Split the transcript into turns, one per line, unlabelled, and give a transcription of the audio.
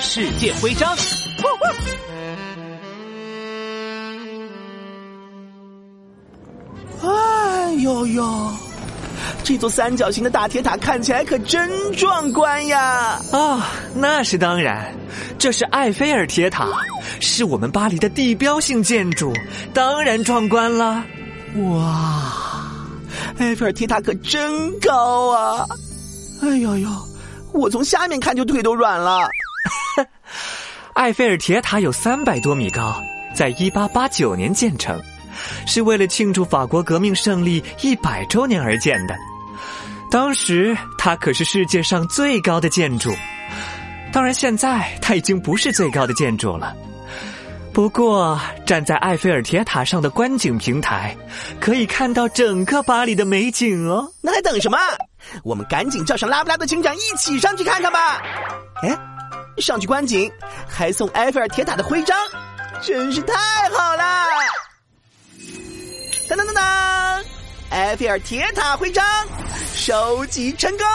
世界徽章。
哎呦呦，这座三角形的大铁塔看起来可真壮观呀！
啊，那是当然，这是埃菲尔铁塔，是我们巴黎的地标性建筑，当然壮观了。
哇，埃菲尔铁塔可真高啊！哎呦呦，我从下面看就腿都软了。
埃菲尔铁塔有三百多米高，在一八八九年建成。是为了庆祝法国革命胜利一百周年而建的。当时它可是世界上最高的建筑，当然现在它已经不是最高的建筑了。不过站在埃菲尔铁塔上的观景平台，可以看到整个巴黎的美景哦。
那还等什么？我们赶紧叫上拉布拉多警长一起上去看看吧！哎，上去观景还送埃菲尔铁塔的徽章，真是太好了！当当当当！埃菲尔铁塔徽章收集成功！